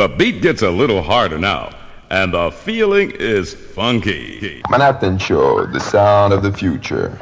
The beat gets a little harder now, and the feeling is funky. Manhattan Show, the sound of the future.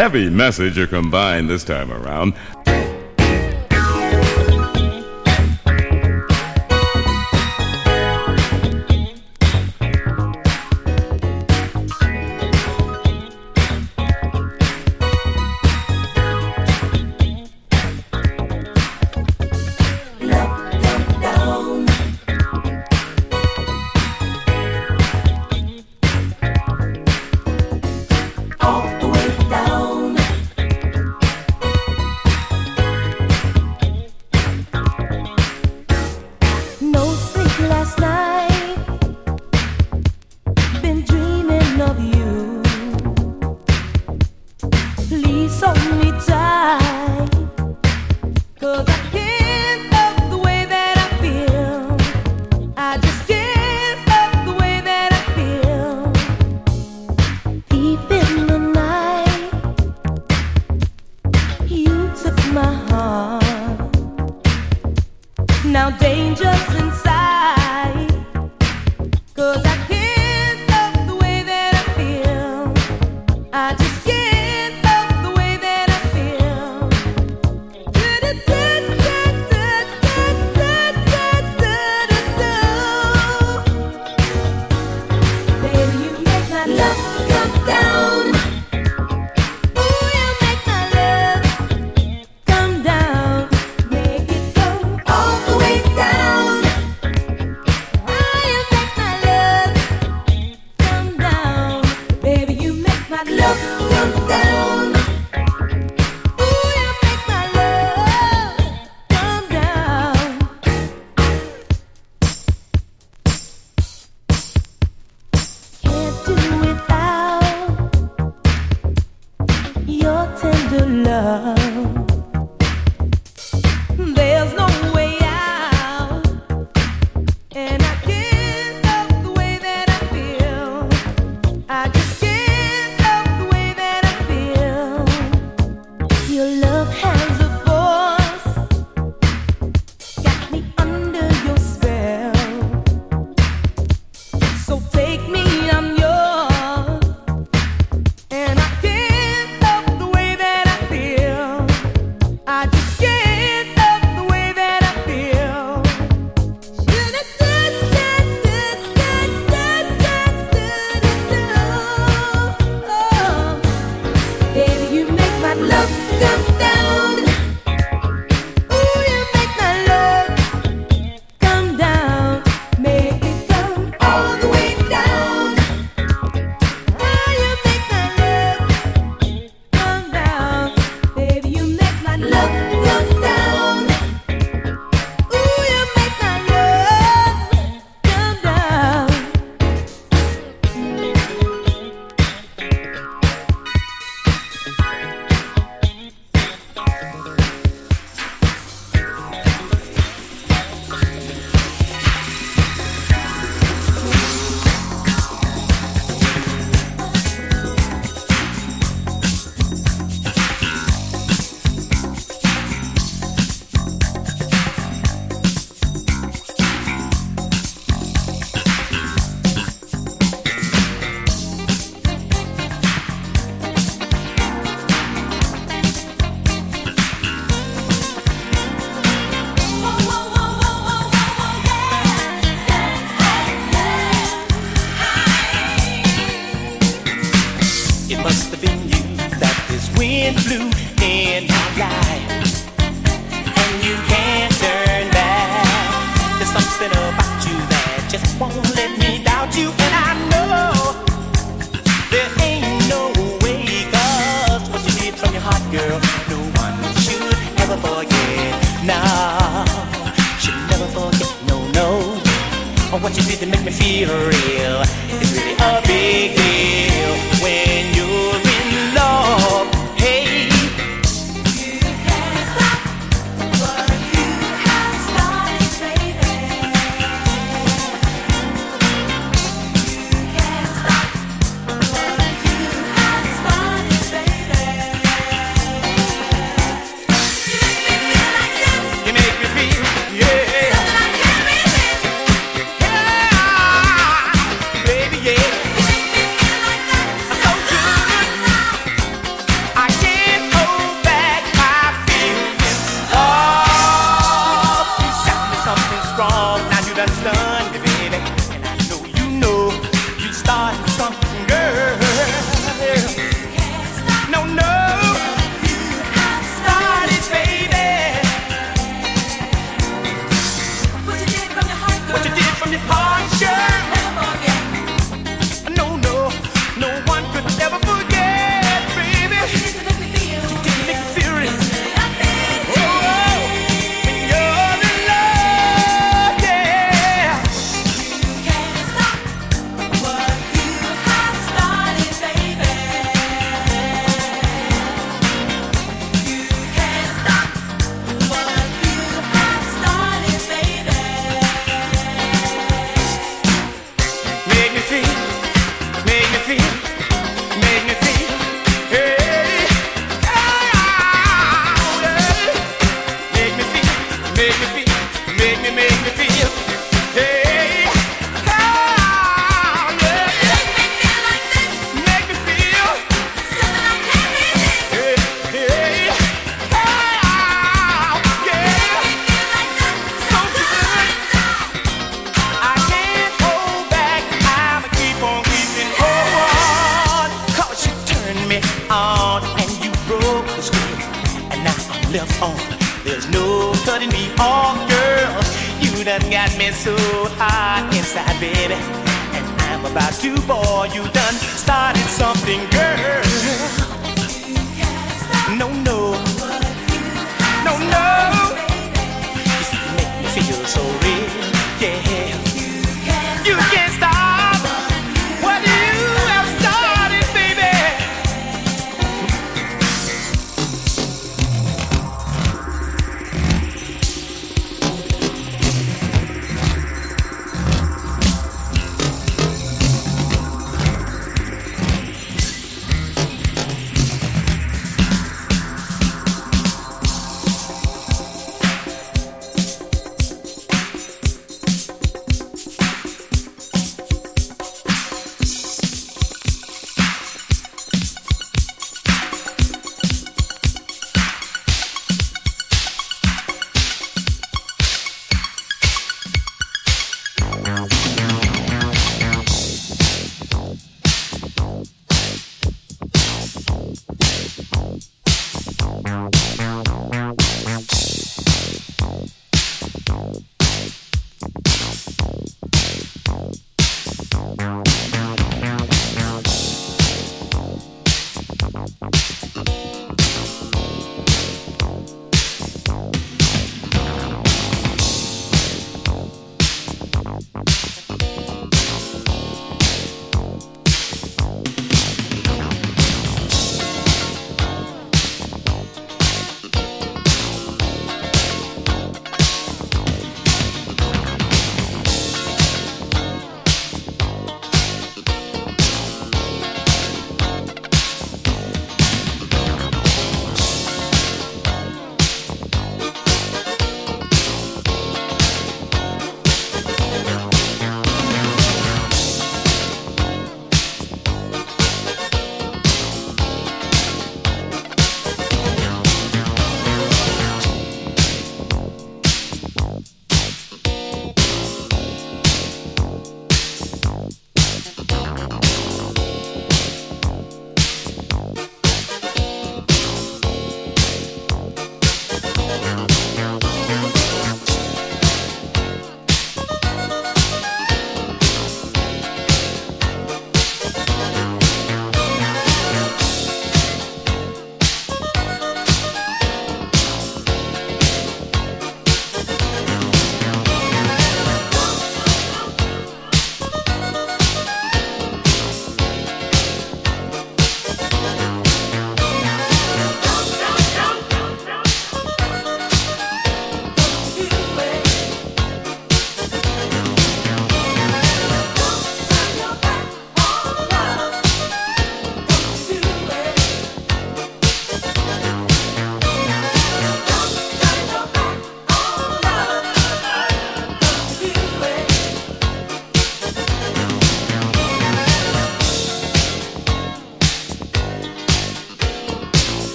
Heavy message are combined this time around.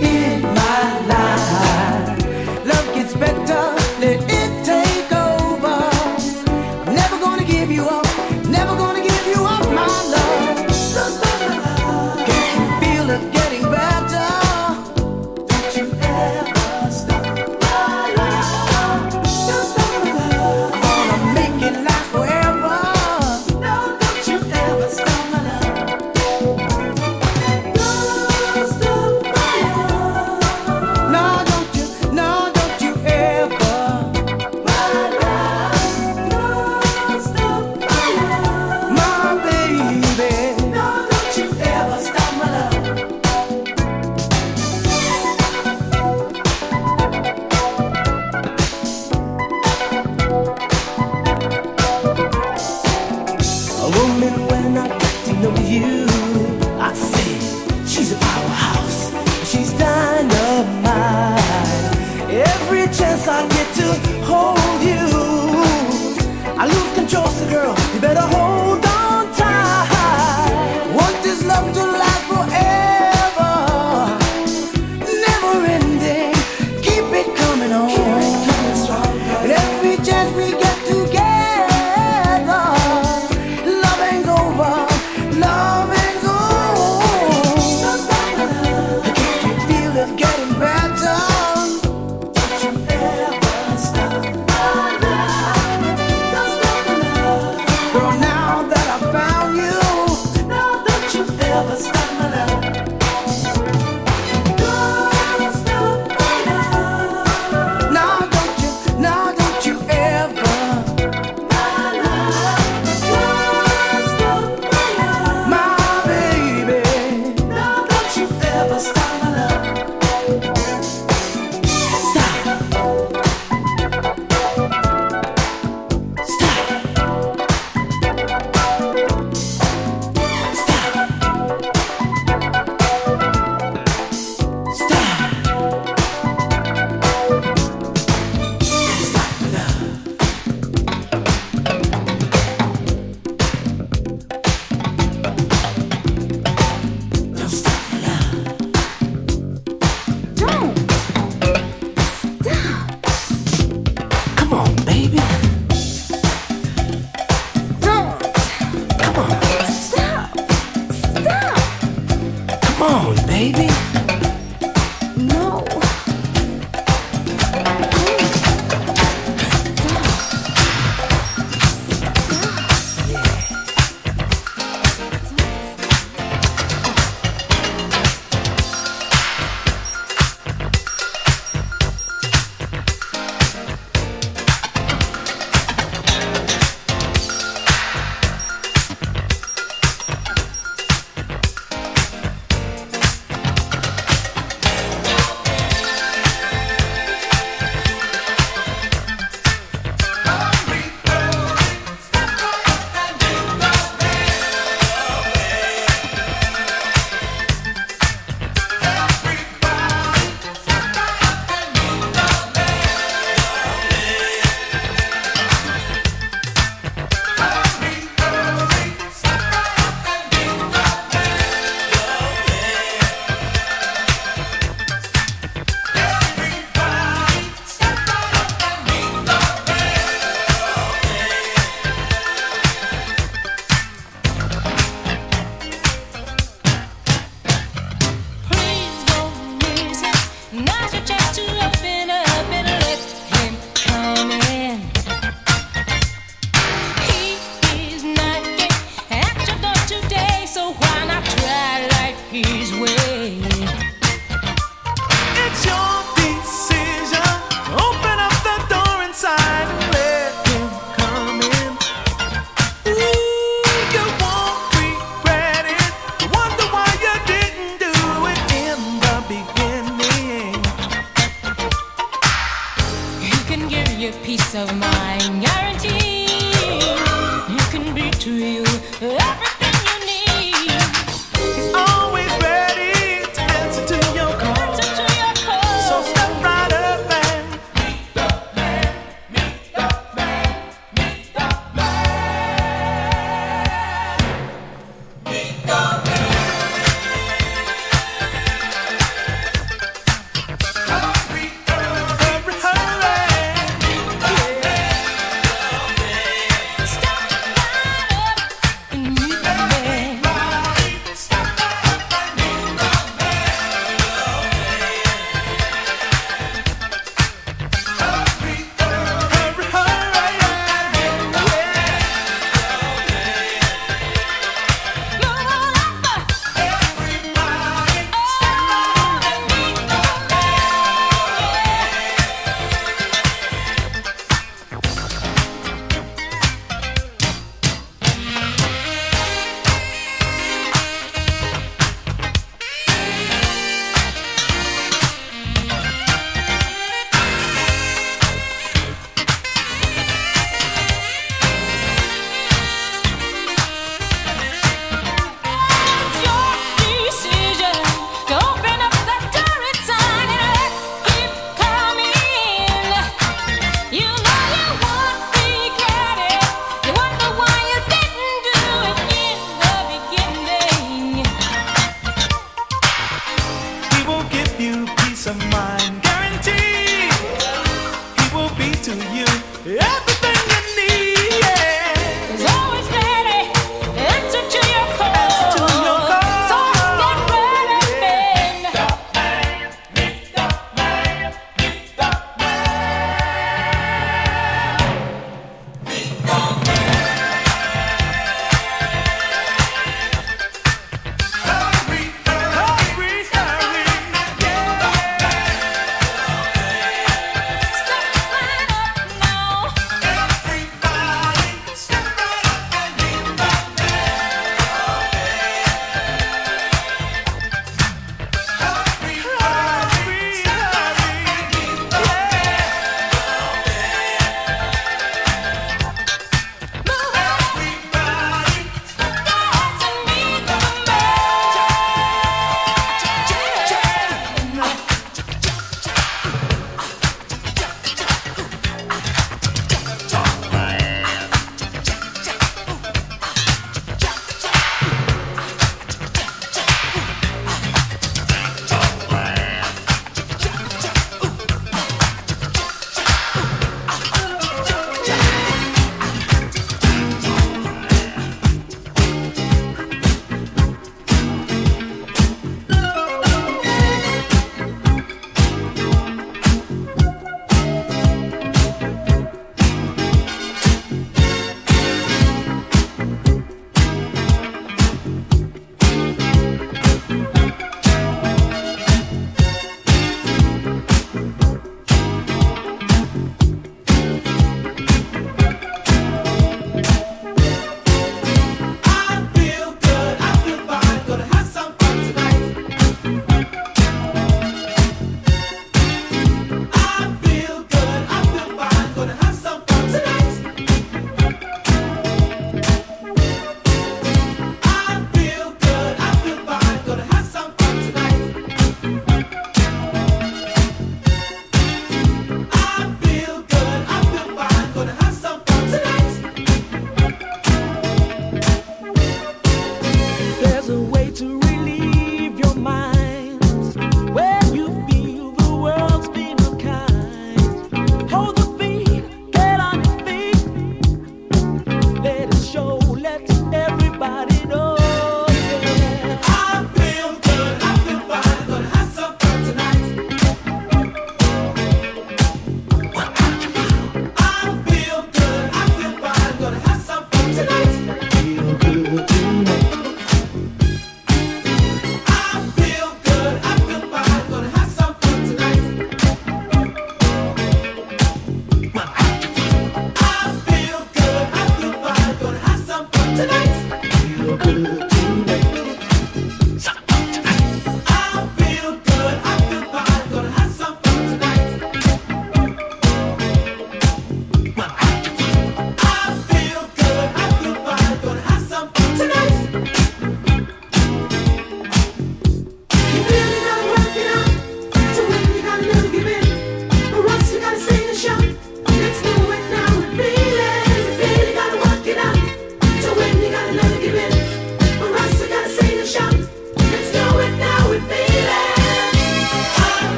Know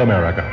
America.